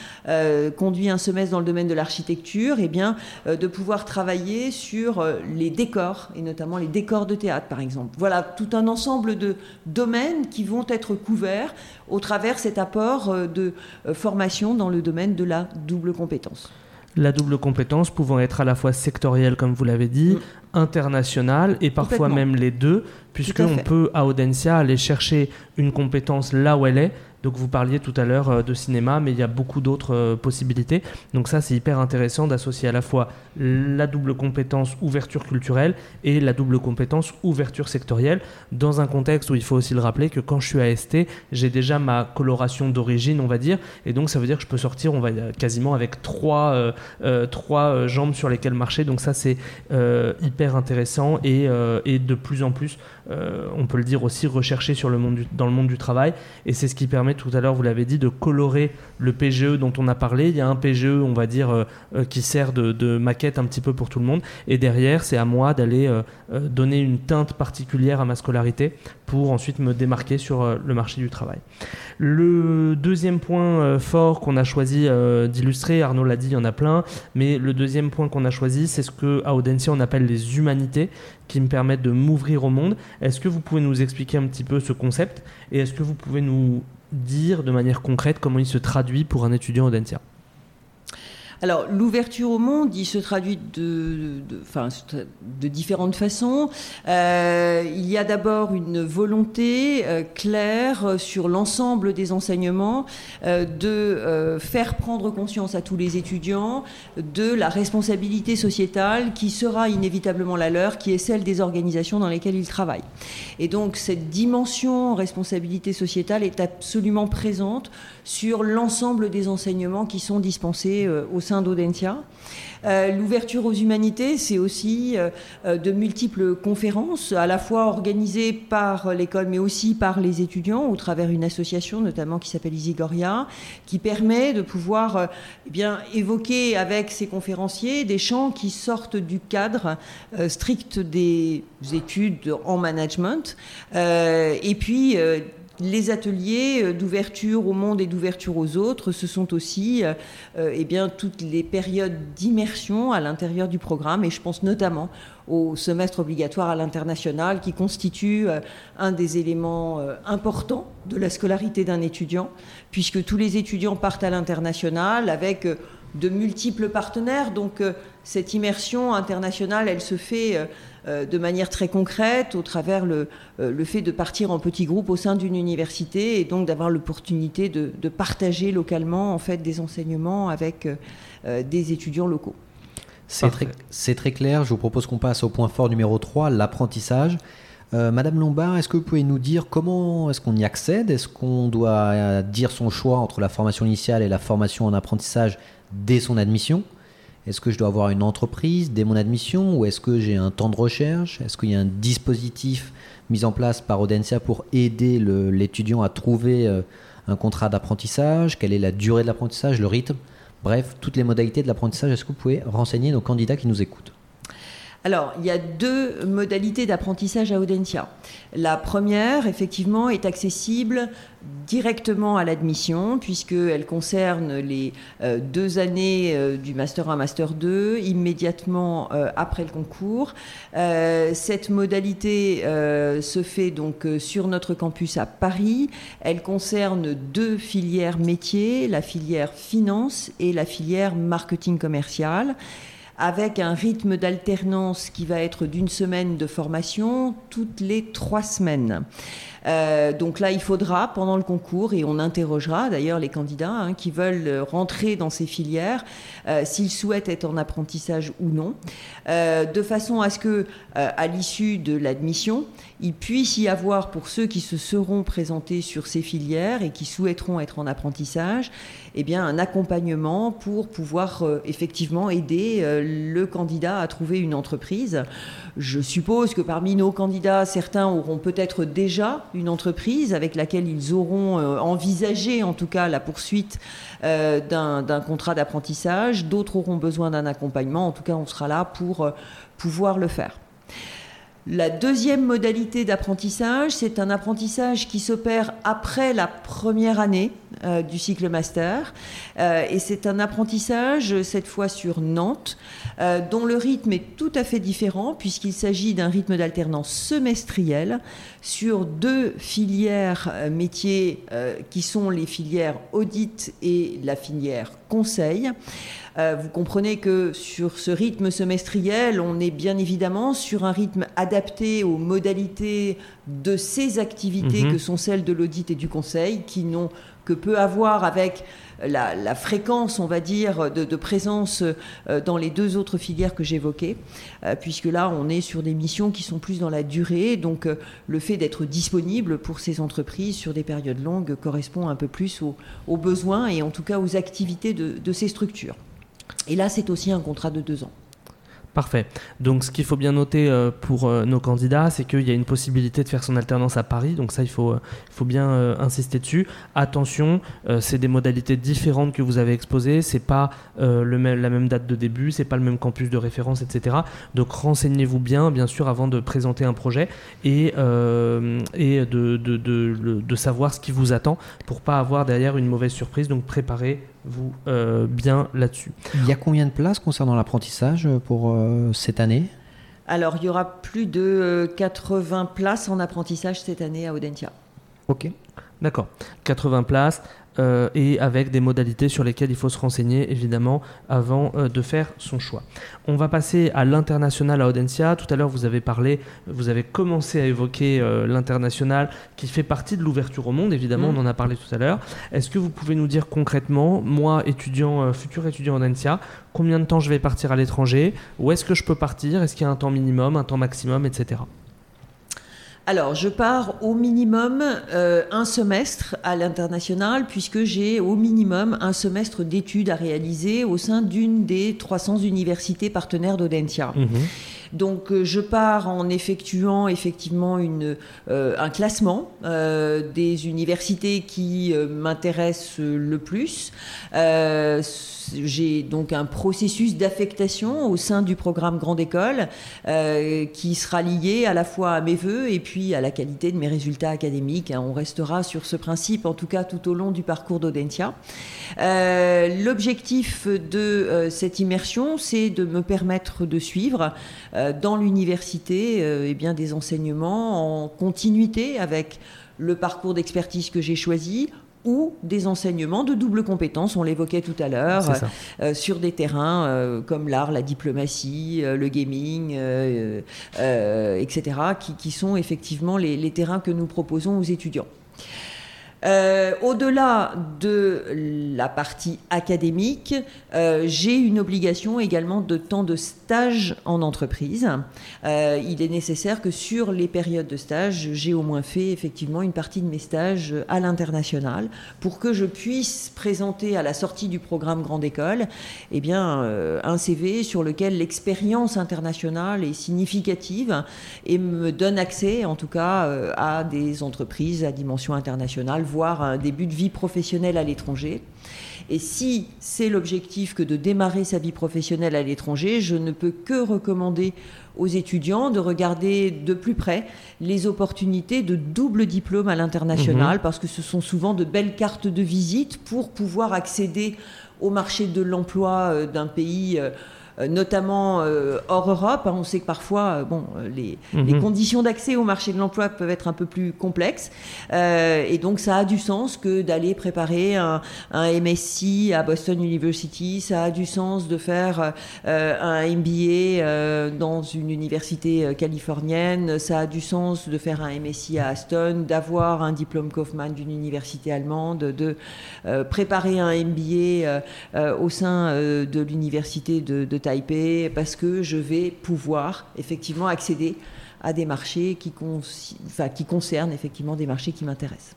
conduit un semestre dans le domaine de l'architecture, et eh bien de pouvoir travailler sur les décors, et notamment les décors de théâtre, par exemple. Voilà tout un ensemble de domaines qui vont être couverts au travers cet apport de formation dans le domaine de la double compétence la double compétence pouvant être à la fois sectorielle, comme vous l'avez dit, mm. internationale et parfois même les deux, puisqu'on peut à Audencia aller chercher une compétence là où elle est donc vous parliez tout à l'heure euh, de cinéma, mais il y a beaucoup d'autres euh, possibilités. Donc ça, c'est hyper intéressant d'associer à la fois la double compétence ouverture culturelle et la double compétence ouverture sectorielle, dans un contexte où il faut aussi le rappeler que quand je suis à ST, j'ai déjà ma coloration d'origine, on va dire, et donc ça veut dire que je peux sortir, on va quasiment avec trois, euh, jambes sur lesquelles marcher. Donc ça, c'est hyper intéressant et, de plus en plus, on peut le dire aussi, recherché sur le monde dans le monde du travail. Et c'est ce qui permet tout à l'heure, vous l'avez dit, de colorer le PGE dont on a parlé. Il y a un PGE, on va dire, euh, euh, qui sert de, maquette un petit peu pour tout le monde. Et derrière, c'est à moi d'aller euh, donner une teinte particulière à ma scolarité pour ensuite me démarquer sur le marché du travail. Le deuxième point fort qu'on a choisi d'illustrer, Arnaud l'a dit, il y en a plein, mais le deuxième point qu'on a choisi, c'est ce que à on appelle les humanités, qui me permettent de m'ouvrir au monde. Est-ce que vous pouvez nous expliquer un petit peu ce concept? Et est-ce que vous pouvez nous dire de manière concrète comment il se traduit pour un étudiant Audencia alors, l'ouverture au monde, il se traduit de, différentes façons. Euh, il y a d'abord une volonté euh, claire sur l'ensemble des enseignements euh, de faire prendre conscience à tous les étudiants de la responsabilité sociétale qui sera inévitablement la leur, qui est celle des organisations dans lesquelles ils travaillent. Et donc, cette dimension responsabilité sociétale est absolument présente sur l'ensemble des enseignements qui sont dispensés au sein d'Audentia. Euh, l'ouverture aux humanités, c'est aussi euh, euh, de multiples conférences, à la fois organisées par l'école, mais aussi par les étudiants, au travers d'une association notamment qui s'appelle Isigoria, qui permet de pouvoir eh bien, évoquer avec ces conférenciers des champs qui sortent du cadre strict des études en management, et puis les ateliers d'ouverture au monde et d'ouverture aux autres, ce sont aussi eh bien, toutes les périodes d'immersion à l'intérieur du programme. Et je pense notamment au semestre obligatoire à l'international, qui constitue un des éléments importants de la scolarité d'un étudiant, puisque tous les étudiants partent à l'international avec de multiples partenaires. Donc euh, cette immersion internationale, elle se fait euh, euh, de manière très concrète au travers le, le, fait de partir en petits groupes au sein d'une université et donc d'avoir l'opportunité de, partager localement en fait des enseignements avec des étudiants locaux. C'est très, très, clair. Je vous propose qu'on passe au point fort numéro 3, l'apprentissage. Madame Lombard, est-ce que vous pouvez nous dire comment est-ce qu'on y accède? Est-ce qu'on doit dire son choix entre la formation initiale et la formation en apprentissage dès son admission? Est-ce que je dois avoir une entreprise dès mon admission ou est-ce que j'ai un temps de recherche? Est-ce qu'il y a un dispositif mis en place par Audencia pour aider l'étudiant à trouver euh, un contrat d'apprentissage? Quelle est la durée de l'apprentissage, le rythme? Bref, toutes les modalités de l'apprentissage, est-ce que vous pouvez renseigner nos candidats qui nous écoutent? Alors, il y a deux modalités d'apprentissage à Audencia. La première, effectivement, est accessible directement à l'admission, puisqu'elle concerne les euh, deux années euh, du Master 1, Master 2, immédiatement euh, après le concours. cette modalité se fait donc sur notre campus à Paris. Elle concerne deux filières métiers, la filière finance et la filière marketing commercial avec un rythme d'alternance qui va être d'une semaine de formation toutes les trois semaines. Euh, donc là, il faudra, pendant le concours, et on interrogera d'ailleurs les candidats hein, qui veulent rentrer dans ces filières, euh, s'ils souhaitent être en apprentissage ou non, euh, de façon à ce que, à l'issue de l'admission, il puisse y avoir, pour ceux qui se seront présentés sur ces filières et qui souhaiteront être en apprentissage, eh bien, un accompagnement pour pouvoir effectivement aider le candidat à trouver une entreprise. Je suppose que parmi nos candidats, certains auront peut-être déjà une entreprise avec laquelle ils auront euh, envisagé en tout cas la poursuite euh, d'un contrat d'apprentissage. D'autres auront besoin d'un accompagnement. En tout cas, on sera là pour euh, pouvoir le faire. La deuxième modalité d'apprentissage, c'est un apprentissage qui s'opère après la première année euh, du cycle master. Euh, et c'est un apprentissage, cette fois sur Nantes, euh, dont le rythme est tout à fait différent, puisqu'il s'agit d'un rythme d'alternance semestrielle sur deux filières métiers qui sont les filières audit et la filière conseil. Vous comprenez que sur ce rythme semestriel, on est bien évidemment sur un rythme adapté aux modalités de ces activités mhm. que sont celles de l'audit et du conseil, qui n'ont que peu à voir avec la, fréquence, on va dire, de, présence euh, dans les deux autres filières que j'évoquais, euh, puisque là, on est sur des missions qui sont plus dans la durée. Donc, le fait d'être disponible pour ces entreprises sur des périodes longues correspond un peu plus aux, besoins et en tout cas aux activités de ces structures. Et là, c'est aussi un contrat de deux ans. Parfait. Donc ce qu'il faut bien noter euh, pour euh, nos candidats, c'est qu'il y a une possibilité de faire son alternance à Paris. Donc ça, il faut, euh, bien insister dessus. Attention, c'est des modalités différentes que vous avez exposées. C'est pas la même date de début, c'est pas le même campus de référence, etc. Donc renseignez-vous bien, bien sûr, avant de présenter un projet et, de, savoir ce qui vous attend pour pas avoir derrière une mauvaise surprise. Donc préparez vous bien là-dessus. Il y a combien de places concernant l'apprentissage pour euh, cette année? Alors, il y aura plus de 80 euh, places en apprentissage cette année à Audentia. Ok. D'accord. 80 places. Euh, et avec des modalités sur lesquelles il faut se renseigner évidemment avant euh, de faire son choix. On va passer à l'international à Audencia. Tout à l'heure, vous avez parlé, vous avez commencé à évoquer euh, l'international qui fait partie de l'ouverture au monde, évidemment, mm. on en a parlé tout à l'heure. Est-ce que vous pouvez nous dire concrètement, moi, étudiant, futur étudiant en Audencia, combien de temps je vais partir à l'étranger? Où est-ce que je peux partir? Est-ce qu'il y a un temps minimum, un temps maximum, etc. Alors, je pars au minimum euh, un semestre à l'international, puisque j'ai au minimum un semestre d'études à réaliser au sein d'une des 300 universités partenaires d'Audentia. Mhm. Donc je pars en effectuant effectivement une, un classement des universités qui m'intéressent le plus j'ai donc un processus d'affectation au sein du programme Grande École euh, qui sera lié à la fois à mes voeux et puis à la qualité de mes résultats académiques. Hein. On restera sur ce principe, en tout cas tout au long du parcours d'Audentia. Euh, l'objectif de euh, cette immersion, c'est de me permettre de suivre dans l'université eh des enseignements en continuité avec le parcours d'expertise que j'ai choisi, ou des enseignements de double compétence, on l'évoquait tout à l'heure, euh, sur des terrains euh, comme l'art, la diplomatie, euh, le gaming, etc., qui, sont effectivement les terrains que nous proposons aux étudiants. Euh, au-delà de la partie académique, euh, j'ai une obligation également de temps de stage en entreprise. Euh, il est nécessaire que sur les périodes de stage, j'ai au moins fait effectivement une partie de mes stages à l'international pour que je puisse présenter à la sortie du programme Grande École eh bien, un CV sur lequel l'expérience internationale est significative et me donne accès en tout cas à des entreprises à dimension internationale un début de vie professionnelle à l'étranger. Et si c'est l'objectif que de démarrer sa vie professionnelle à l'étranger, je ne peux que recommander aux étudiants de regarder de plus près les opportunités de double diplôme à l'international, mhm. parce que ce sont souvent de belles cartes de visite pour pouvoir accéder au marché de l'emploi euh, d'un pays euh, euh, notamment euh, hors Europe. Hein, on sait que parfois, euh, bon, les, mhm. conditions d'accès au marché de l'emploi peuvent être un peu plus complexes. et donc, ça a du sens que d'aller préparer un, MSc à Boston University. Ça a du sens de faire un MBA dans une université californienne. Ça a du sens de faire un MSc à Aston, d'avoir un diplôme Kaufmann d'une université allemande, de préparer un MBA au sein de l'université de, de Taipei parce que je vais pouvoir effectivement accéder à des marchés qui, qui concernent effectivement des marchés qui m'intéressent.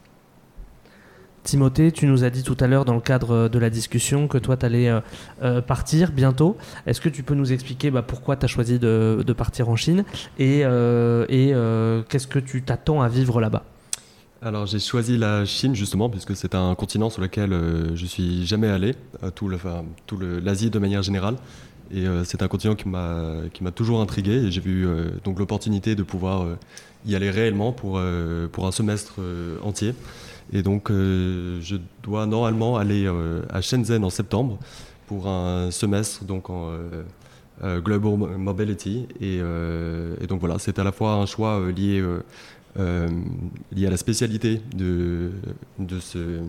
Timothée, tu nous as dit tout à l'heure dans le cadre de la discussion que toi, tu allais euh, euh, partir bientôt. Est-ce que tu peux nous expliquer bah, pourquoi tu as choisi de, partir en Chine et, euh, et qu'est-ce que tu t'attends à vivre là-bas? Alors j'ai choisi la Chine justement puisque c'est un continent sur lequel je suis jamais allé, tout l'Asie de manière générale. Et euh, c'est un continent qui m'a toujours intrigué et j'ai vu euh, donc l'opportunité de pouvoir euh, y aller réellement pour, pour un semestre entier. Et donc je dois normalement aller à Shenzhen en septembre pour un semestre donc en Global Mobility. Et donc voilà, c'est à la fois un choix lié, lié à la spécialité de, de, ce,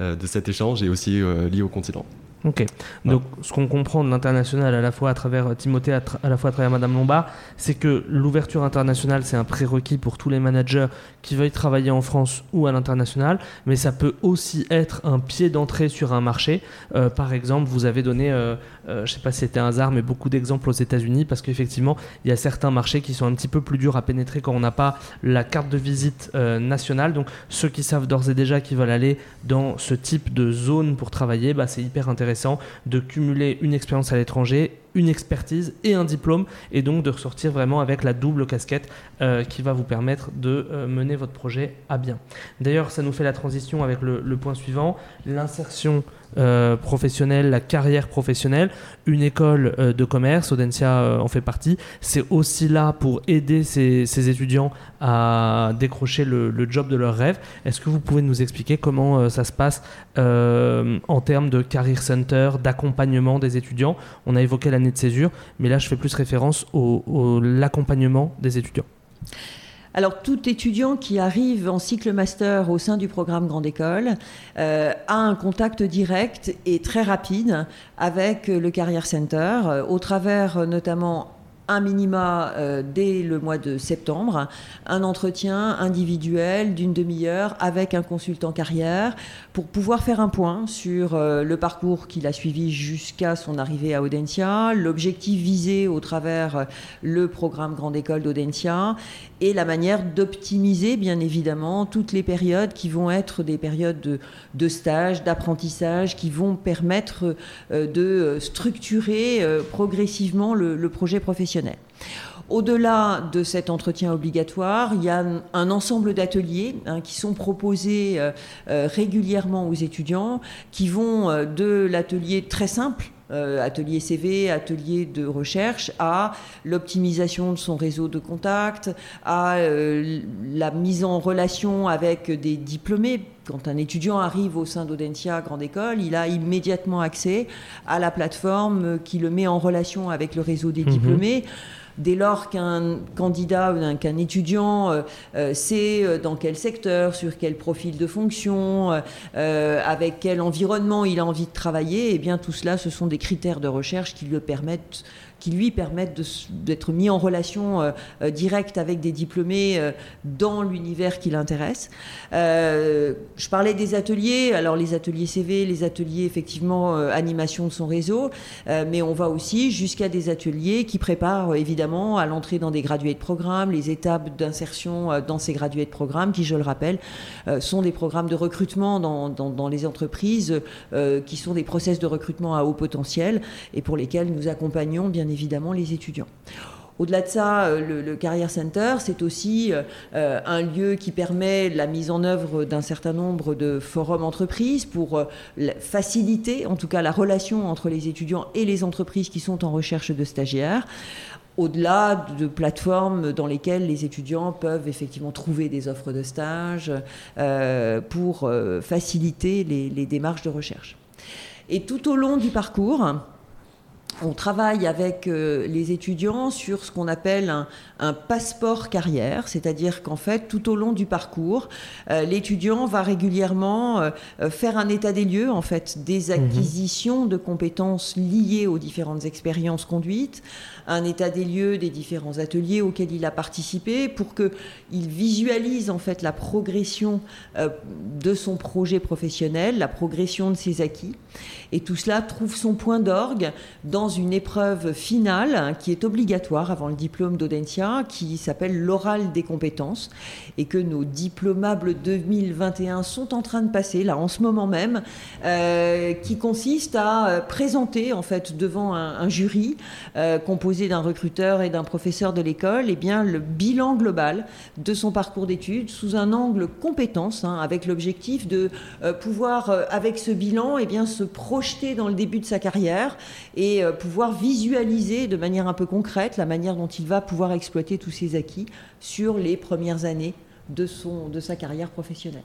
de cet échange et aussi lié au continent. Ok. Donc, ce qu'on comprend de l'international à la fois à travers euh, Timothée, à, la fois à travers Madame Lombard, c'est que l'ouverture internationale, c'est un prérequis pour tous les managers qui veuillent travailler en France ou à l'international, mais ça peut aussi être un pied d'entrée sur un marché. Euh, par exemple, vous avez donné, euh, je ne sais pas si c'était un hasard, mais beaucoup d'exemples aux États-Unis, parce qu'effectivement, il y a certains marchés qui sont un petit peu plus durs à pénétrer quand on n'a pas la carte de visite nationale. Donc, ceux qui savent d'ores et déjà qu'ils veulent aller dans ce type de zone pour travailler, bah, c'est hyper intéressant de cumuler une expérience à l'étranger, une expertise et un diplôme, et donc de ressortir vraiment avec la double casquette euh, qui va vous permettre de euh, mener votre projet à bien. D'ailleurs, ça nous fait la transition avec le point suivant, l'insertion euh, professionnelle, la carrière professionnelle. Une école de commerce, Audencia en fait partie, c'est aussi là pour aider ces, étudiants à décrocher le, job de leur rêve. Est-ce que vous pouvez nous expliquer comment ça se passe en termes de career center, d'accompagnement des étudiants? On a évoqué l'année de césure, mais là je fais plus référence au l'accompagnement des étudiants. Alors, tout étudiant qui arrive en cycle master au sein du programme Grande École euh, a un contact direct et très rapide avec le Carrière Center, euh, au travers euh, notamment un minima euh, dès le mois de septembre, un entretien individuel d'une demi-heure avec un consultant carrière pour pouvoir faire un point sur euh, le parcours qu'il a suivi jusqu'à son arrivée à Audencia, l'objectif visé au travers euh, le programme Grande École d'Audencia et la manière d'optimiser bien évidemment toutes les périodes qui vont être des périodes de, stage, d'apprentissage, qui vont permettre de structurer progressivement le projet professionnel. Au-delà de cet entretien obligatoire, il y a un ensemble d'ateliers hein, qui sont proposés euh, euh, régulièrement aux étudiants, qui vont euh, de l'atelier très simple, atelier CV, atelier de recherche, à l'optimisation de son réseau de contacts, à la mise en relation avec des diplômés. Quand un étudiant arrive au sein d'Audencia Grande École, il a immédiatement accès à la plateforme qui le met en relation avec le réseau des mhm. diplômés dès lors qu'un candidat ou qu'un étudiant euh, euh, sait euh, dans quel secteur, sur quel profil de fonction, avec quel environnement il a envie de travailler, eh bien tout cela, ce sont des critères de recherche qui lui permettent qui lui permettent d'être mis en relation euh, euh, directe avec des diplômés euh, dans l'univers qui l'intéresse. je parlais des ateliers, alors les ateliers CV, les ateliers effectivement animation de son réseau, mais on va aussi jusqu'à des ateliers qui préparent évidemment à l'entrée dans des gradués de programme, les étapes d'insertion dans ces gradués de programme qui, je le rappelle, sont des programmes de recrutement dans, dans les entreprises qui sont des process de recrutement à haut potentiel et pour lesquels nous accompagnons bien évidemment les étudiants. Au-delà de ça, euh, le, Career Center, c'est aussi euh, euh, un lieu qui permet la mise en œuvre d'un certain nombre de forums entreprises pour faciliter, en tout cas, la relation entre les étudiants et les entreprises qui sont en recherche de stagiaires au-delà de plateformes dans lesquelles les étudiants peuvent effectivement trouver des offres de stage pour faciliter les, démarches de recherche. Et tout au long du parcours, on travaille avec euh, les étudiants sur ce qu'on appelle un, passeport carrière, c'est-à-dire qu'en fait, tout au long du parcours, euh, l'étudiant va régulièrement euh, faire un état des lieux, en fait, des mhm. acquisitions de compétences liées aux différentes expériences conduites, un état des lieux des différents ateliers auxquels il a participé pour qu'il visualise en fait la progression euh, de son projet professionnel, la progression de ses acquis. Et tout cela trouve son point d'orgue dans une épreuve finale hein, qui est obligatoire avant le diplôme d'Audencia, qui s'appelle l'oral des compétences, et que nos diplomables 2021 sont en train de passer, là en ce moment même, euh, qui consiste à euh, présenter en fait devant un jury composé d'un recruteur et d'un professeur de l'école, eh bien, le bilan global de son parcours d'études sous un angle compétence, hein, avec l'objectif de euh, pouvoir, euh, avec ce bilan, eh bien, se projeter dans le début de sa carrière et euh, pouvoir visualiser de manière un peu concrète la manière dont il va pouvoir exploiter tous ses acquis sur les premières années de, son, de sa carrière professionnelle.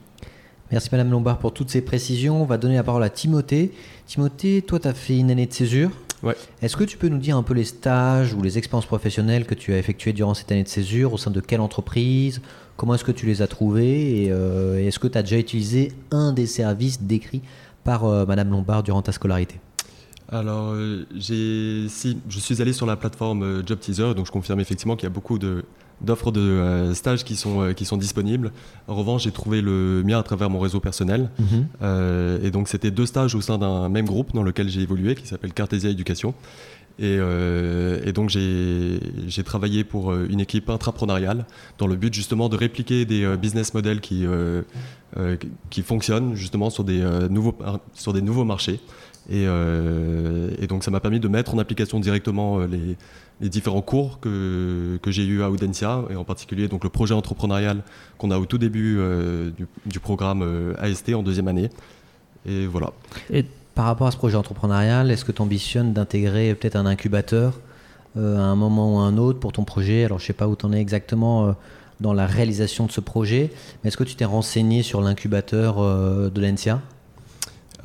Merci Madame Lombard pour toutes ces précisions. On va donner la parole à Timothée. Timothée, toi, tu as fait une année de césure. Est-ce que tu peux nous dire un peu les stages ou les expériences professionnelles que tu as effectuées durant cette année de césure Au sein de quelle entreprise? Comment est-ce que tu les as trouvées? Et euh, est-ce que tu as déjà utilisé un des services décrits par euh, Madame Lombard durant ta scolarité? Alors, euh, si, je suis allé sur la plateforme Job Teaser, donc je confirme effectivement qu'il y a beaucoup de, d'offres de euh, stages qui sont, euh, qui sont disponibles. En revanche, j'ai trouvé le mien à travers mon réseau personnel. Mhm. Euh, et donc, c'était deux stages au sein d'un même groupe dans lequel j'ai évolué, qui s'appelle Cartesia Éducation. Et, et, donc j'ai travaillé pour une équipe intrapreneuriale dans le but justement de répliquer des business models qui, qui fonctionnent justement sur des, nouveaux, sur des nouveaux marchés. Et, et donc ça m'a permis de mettre en application directement les, les différents cours que, j'ai eu à Audencia, et en particulier donc le projet entrepreneurial qu'on a au tout début euh, du, programme euh, AST en deuxième année. Et voilà. Et par rapport à ce projet entrepreneurial, est-ce que tu ambitionnes d'intégrer peut-être un incubateur euh, à un moment ou à un autre pour ton projet? Alors je ne sais pas où tu en es exactement dans la réalisation de ce projet, mais est-ce que tu t'es renseigné sur l'incubateur de l'ENSIA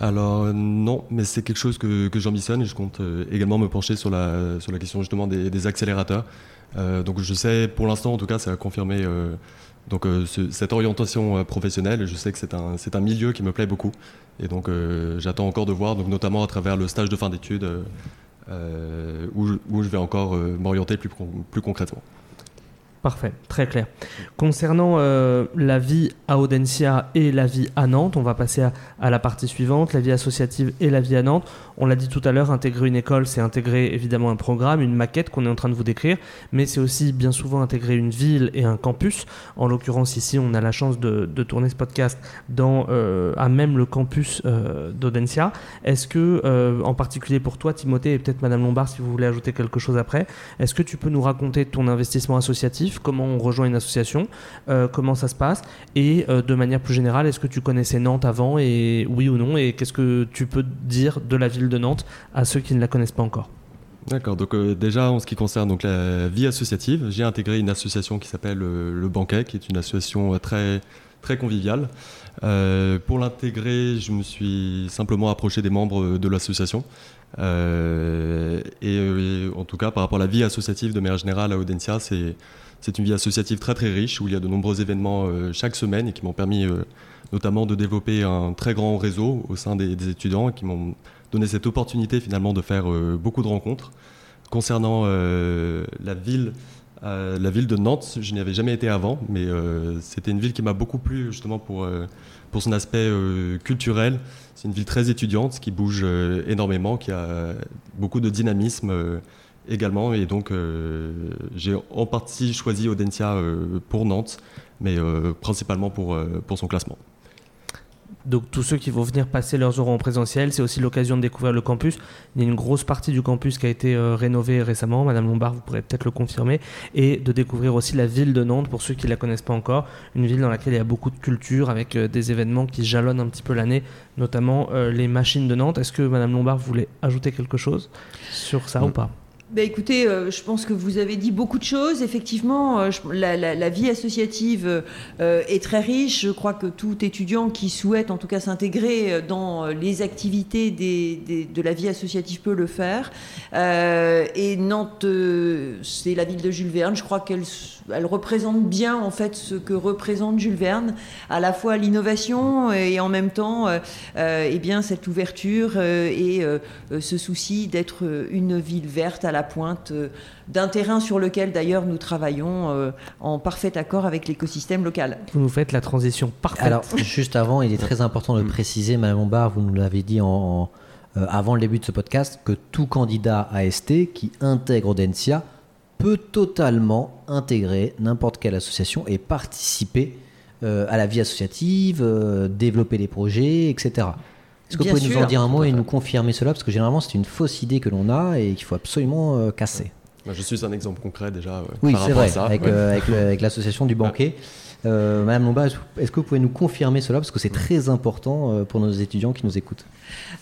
alors non, mais c'est quelque chose que, j'ambitionne et je compte euh, également me pencher sur la, sur la question justement des, accélérateurs. Euh, donc je sais, pour l'instant en tout cas, ça a confirmé euh, donc, cette orientation professionnelle et je sais que c'est un, milieu qui me plaît beaucoup. Et donc j'attends encore de voir, donc, notamment à travers le stage de fin d'études, où, je vais encore m'orienter plus concrètement. Parfait, très clair. Concernant euh, la vie à Audencia et la vie à Nantes, on va passer à, la partie suivante, la vie associative et la vie à Nantes. On l'a dit tout à l'heure, intégrer une école, c'est intégrer évidemment un programme, une maquette qu'on est en train de vous décrire, mais c'est aussi bien souvent intégrer une ville et un campus. En l'occurrence ici, on a la chance de, tourner ce podcast euh, à même le campus euh, d'Audencia. Est-ce que, en particulier pour toi, Timothée, et peut-être Madame Lombard, si vous voulez ajouter quelque chose après, est-ce que tu peux nous raconter ton investissement associatif comment on rejoint une association, euh, comment ça se passe, et euh, de manière plus générale, est-ce que tu connaissais Nantes avant, et oui ou non, et qu'est-ce que tu peux dire de la ville de Nantes à ceux qui ne la connaissent pas encore D'accord, donc euh, déjà en ce qui concerne donc, la vie associative, j'ai intégré une association qui s'appelle Le Banquet, qui est une association très, très conviviale. pour l'intégrer, je me suis simplement approché des membres de l'association. et en tout cas, par rapport à la vie associative de manière générale à Audencia, c'est c'est une vie associative très très riche où il y a de nombreux événements euh, chaque semaine et qui m'ont permis euh, notamment de développer un très grand réseau au sein des, étudiants et qui m'ont donné cette opportunité finalement de faire euh, beaucoup de rencontres. Concernant la ville, la ville de Nantes, je n'y avais jamais été avant, mais c'était une ville qui m'a beaucoup plu justement pour, pour son aspect culturel. C'est une ville très étudiante qui bouge énormément, qui a beaucoup de dynamisme également. Et donc, euh, j'ai en partie choisi Audencia euh, pour Nantes, mais euh, principalement pour, pour son classement. Donc tous ceux qui vont venir passer leurs heures en présentiel, c'est aussi l'occasion de découvrir le campus. Il y a une grosse partie du campus qui a été rénové récemment, Madame Lombard, vous pourrez peut-être le confirmer, et de découvrir aussi la ville de Nantes pour ceux qui ne la connaissent pas encore, une ville dans laquelle il y a beaucoup de culture avec des événements qui jalonnent un petit peu l'année, notamment les machines de Nantes. Est-ce que Madame Lombard voulait ajouter quelque chose sur ça ou pas? Bah, écoutez, euh, je pense que vous avez dit beaucoup de choses. Effectivement, euh, la, vie associative euh, est très riche. Je crois que tout étudiant qui souhaite en tout cas s'intégrer dans les activités de la vie associative peut le faire. et Nantes, c'est la ville de Jules Verne. Je crois qu'elle elle représente bien en fait ce que représente Jules Verne, à la fois l'innovation et en même temps eh bien, cette ouverture et ce souci d'être une ville verte la pointe euh, d'un terrain sur lequel d'ailleurs nous travaillons euh, en parfait accord avec l'écosystème local. Vous nous faites la transition parfaite. Alors juste avant, il est très important de préciser, Madame Lombard, vous nous l'avez dit en, euh, avant le début de ce podcast, que tout candidat AST qui intègre Audencia peut totalement intégrer n'importe quelle association et participer à la vie associative, développer des projets, etc. Est-ce que vous pouvez nous en dire un mot et nous confirmer cela Parce que généralement, c'est une fausse idée que l'on a et qu'il faut absolument euh, casser. Je suis un exemple concret déjà. oui, c'est vrai, avec, euh, avec l'association du banquet. Euh, Madame Lombard, est-ce que vous pouvez nous confirmer cela Parce que c'est très important pour nos étudiants qui nous écoutent.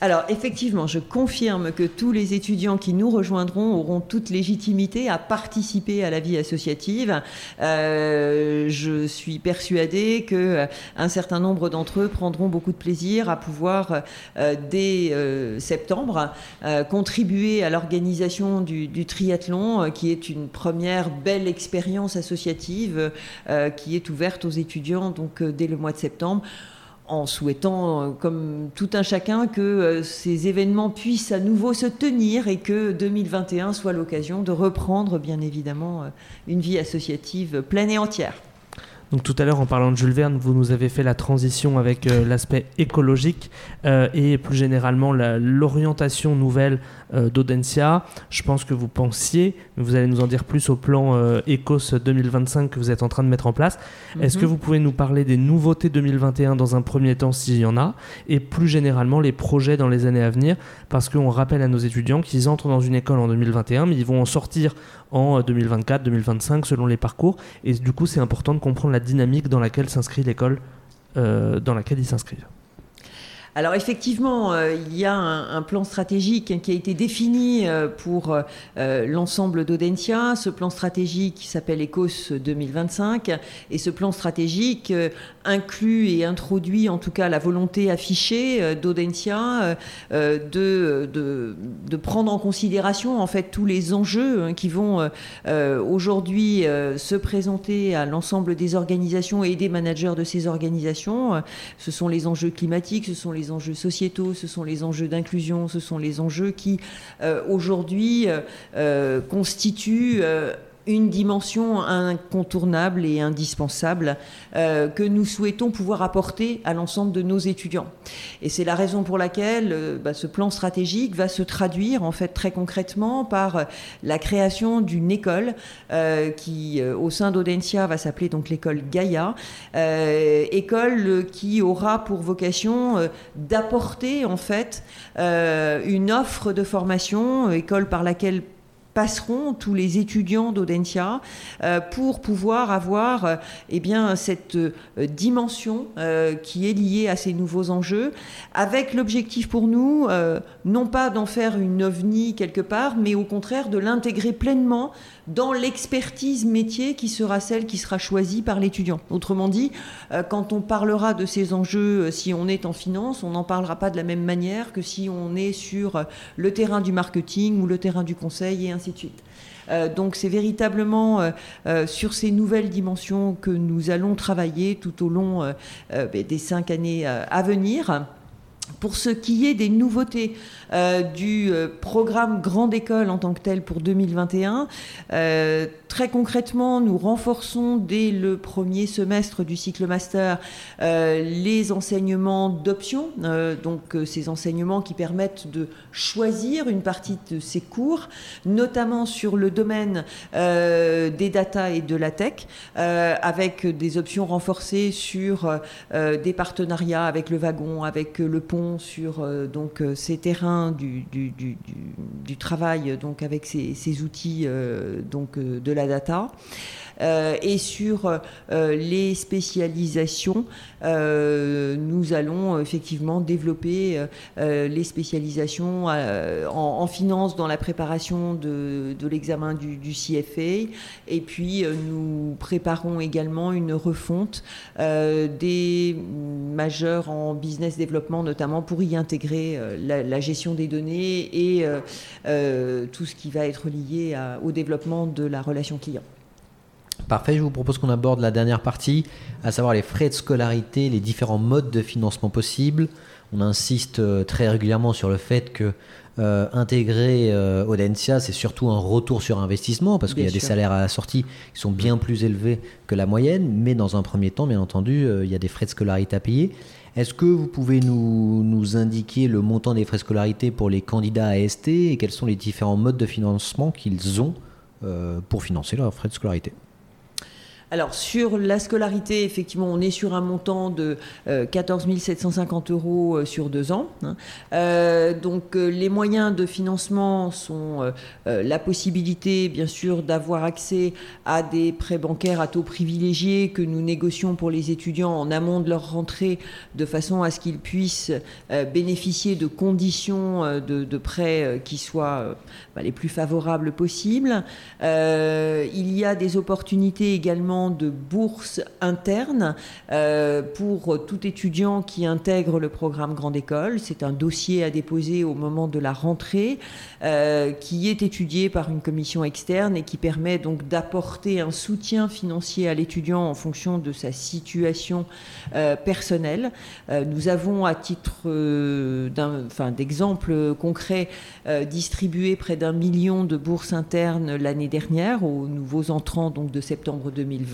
Alors effectivement, je confirme que tous les étudiants qui nous rejoindront auront toute légitimité à participer à la vie associative. Euh, je suis persuadée que euh, certain nombre d'entre eux prendront beaucoup de plaisir à pouvoir euh, dès septembre contribuer à l'organisation du, triathlon, qui est une première belle expérience associative qui est ouverte aux étudiants donc dès le mois de septembre en souhaitant, euh, comme tout un chacun, que euh, ces événements puissent à nouveau se tenir et que 2021 soit l'occasion de reprendre, bien évidemment, euh, une vie associative pleine et entière. Donc tout à l'heure, en parlant de Jules Verne, vous nous avez fait la transition avec l'aspect écologique et plus généralement l'orientation nouvelle euh, d'Audencia. Je pense que vous pensiez, mais vous allez nous en dire plus au plan euh, ECOS 2025 que vous êtes en train de mettre en place. Est-ce que mhm. vous pouvez nous parler des nouveautés 2021 dans un premier temps, s'il y en a, et plus généralement les projets dans les années à venir? Parce qu'on rappelle à nos étudiants qu'ils entrent dans une école en 2021, mais ils vont en sortir en 2024, 2025 selon les parcours. Et du coup, c'est important de comprendre la dynamique dans laquelle s'inscrit l'école euh, dans laquelle ils s'inscrivent. Alors effectivement, euh, il y a un, plan stratégique qui a été défini euh, pour euh, l'ensemble d'Audencia. Ce plan stratégique s'appelle ECOS 2025 et ce plan stratégique inclut et introduit en tout cas la volonté affichée d'Audencia de, prendre en considération en fait tous les enjeux hein, qui vont aujourd'hui se présenter à l'ensemble des organisations et des managers de ces organisations. Ce sont les enjeux climatiques, ce sont les les enjeux sociétaux, ce sont les enjeux d'inclusion, ce sont les enjeux qui euh, aujourd'hui euh, euh, constituent une dimension incontournable et indispensable euh, que nous souhaitons pouvoir apporter à l'ensemble de nos étudiants. Et c'est la raison pour laquelle euh, bah, ce plan stratégique va se traduire en fait très concrètement par la création d'une école euh, qui, au sein d'Audencia, va s'appeler donc l'école Gaïa, école qui aura pour vocation d'apporter en fait une offre de formation, école par laquelle passeront tous les étudiants d'Audencia euh, pour pouvoir avoir euh, eh bien, cette euh, dimension qui est liée à ces nouveaux enjeux, avec l'objectif pour nous, non pas d'en faire une ovni quelque part, mais au contraire de l'intégrer pleinement dans l'expertise métier qui sera celle qui sera choisie par l'étudiant. Autrement dit, quand on parlera de ces enjeux, si on est en finance, on n'en parlera pas de la même manière que si on est sur le terrain du marketing ou le terrain du conseil et ainsi de suite. Euh, donc c'est véritablement euh, euh, sur ces nouvelles dimensions que nous allons travailler tout au long ben, des cinq années à venir. Pour ce qui est des nouveautés du programme Grande École en tant que tel pour 2021, Très concrètement, nous renforçons dès le premier semestre du cycle master euh, les enseignements d'options, euh, donc euh, ces enseignements qui permettent de choisir une partie de ces cours, notamment sur le domaine des data et de la tech, avec des options renforcées sur des partenariats avec le wagon, avec le pont, sur donc ces terrains du, travail, donc avec ces, ces outils donc de la data. Euh, et sur euh, les spécialisations, euh, nous allons effectivement développer les spécialisations en, finance dans la préparation de, l'examen du, CFA. Et puis, nous préparons également une refonte des majeurs en business développement, notamment pour y intégrer la, gestion des données et tout ce qui va être lié au développement de la relation client. Parfait, je vous propose qu'on aborde la dernière partie, à savoir les frais de scolarité, les différents modes de financement possibles. On insiste euh, très régulièrement sur le fait que euh, intégrer euh, Audencia, c'est surtout un retour sur investissement, parce qu'il y a des salaires à la sortie qui sont bien plus élevés que la moyenne, mais dans un premier temps, bien entendu, il y a des frais de scolarité à payer. Est-ce que vous pouvez nous, nous, indiquer le montant des frais de scolarité pour les candidats à ST et quels sont les différents modes de financement qu'ils ont pour financer leurs frais de scolarité? Alors sur la scolarité, effectivement, on est sur un montant de 14 euh, 750 euros euh, sur deux ans. Hein. Euh, donc les moyens de financement sont la possibilité, bien sûr, d'avoir accès à des prêts bancaires à taux privilégiés que nous négocions pour les étudiants en amont de leur rentrée, de façon à ce qu'ils puissent bénéficier de conditions de, prêts qui soient bah, les plus favorables possibles. il y a des opportunités également de bourses internes euh, pour tout étudiant qui intègre le programme Grande École. C'est un dossier à déposer au moment de la rentrée euh, qui est étudié par une commission externe et qui permet donc d'apporter un soutien financier à l'étudiant en fonction de sa situation euh, personnelle. nous avons à titre d'exemple concret distribué près d'un million de bourses internes l'année dernière aux nouveaux entrants donc de septembre 2020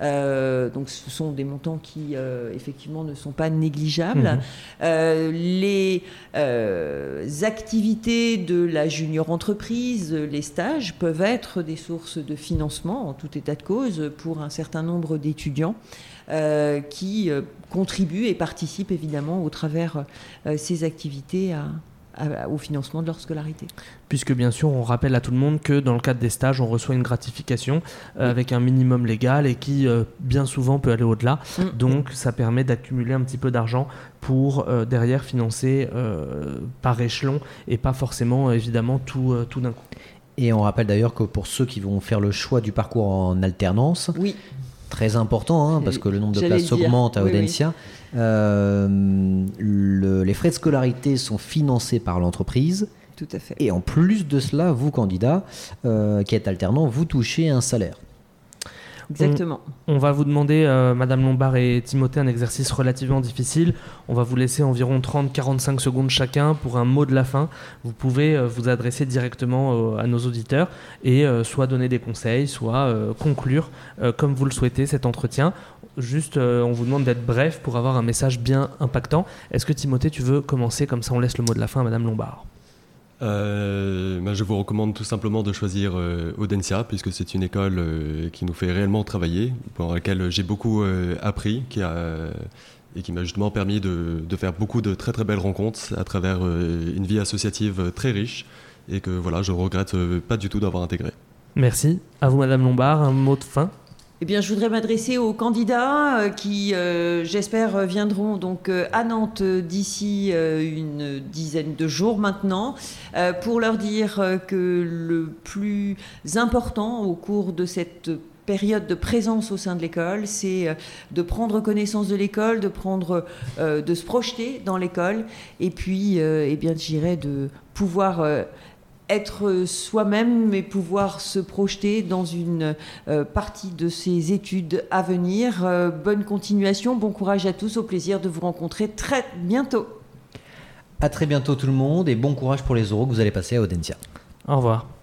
euh, donc ce sont des montants qui euh, effectivement ne sont pas négligeables. Mhm. Euh, les activités de la junior entreprise, les stages peuvent être des sources de financement en tout état de cause pour un certain nombre d'étudiants. qui contribuent et participent évidemment au travers ces activités à, au financement de leur scolarité. Puisque bien sûr, on rappelle à tout le monde que dans le cadre des stages, on reçoit une gratification euh, avec un minimum légal et qui euh, bien souvent peut aller au-delà. Mm. Donc ça permet d'accumuler un petit peu d'argent pour euh, derrière financer par échelon et pas forcément évidemment tout, tout d'un coup. Et on rappelle d'ailleurs que pour ceux qui vont faire le choix du parcours en alternance, oui. très important, hein, parce que le nombre de places augmente à Audencia. Euh, les frais de scolarité sont financés par l'entreprise. Tout à fait. Et en plus de cela, vous, candidat, euh, qui êtes alternant, vous touchez un salaire. Exactement. On, va vous demander, euh, Madame Lombard et Timothée, un exercice relativement difficile. On va vous laisser environ 30-45 secondes chacun pour un mot de la fin. Vous pouvez euh, vous adresser directement à nos auditeurs et soit donner des conseils, soit conclure comme vous le souhaitez cet entretien. Juste, on vous demande d'être bref pour avoir un message bien impactant. Est-ce que Timothée, tu veux commencer? Comme ça on laisse le mot de la fin à Madame Lombard euh, ben, je vous recommande tout simplement de choisir euh, Audencia, puisque c'est une école euh, qui nous fait réellement travailler, pour laquelle j'ai beaucoup appris, qui a, et qui m'a justement permis de, de, faire beaucoup de très très belles rencontres à travers une vie associative très riche, et que voilà, je regrette pas du tout d'avoir intégré. Merci. À vous, Madame Lombard, un mot de fin? Eh bien, je voudrais m'adresser aux candidats euh, qui, euh, j'espère, viendront donc euh, à Nantes d'ici une dizaine de jours maintenant, pour leur dire que le plus important au cours de cette période de présence au sein de l'école, c'est de prendre connaissance de l'école, de prendre, de se projeter dans l'école, et puis, eh bien, j'irais de pouvoir être soi-même et pouvoir se projeter dans une euh, partie de ses études à venir. Euh, bonne continuation, bon courage à tous, au plaisir de vous rencontrer très bientôt. À très bientôt tout le monde et bon courage pour les oraux que vous allez passer à Audencia. Au revoir.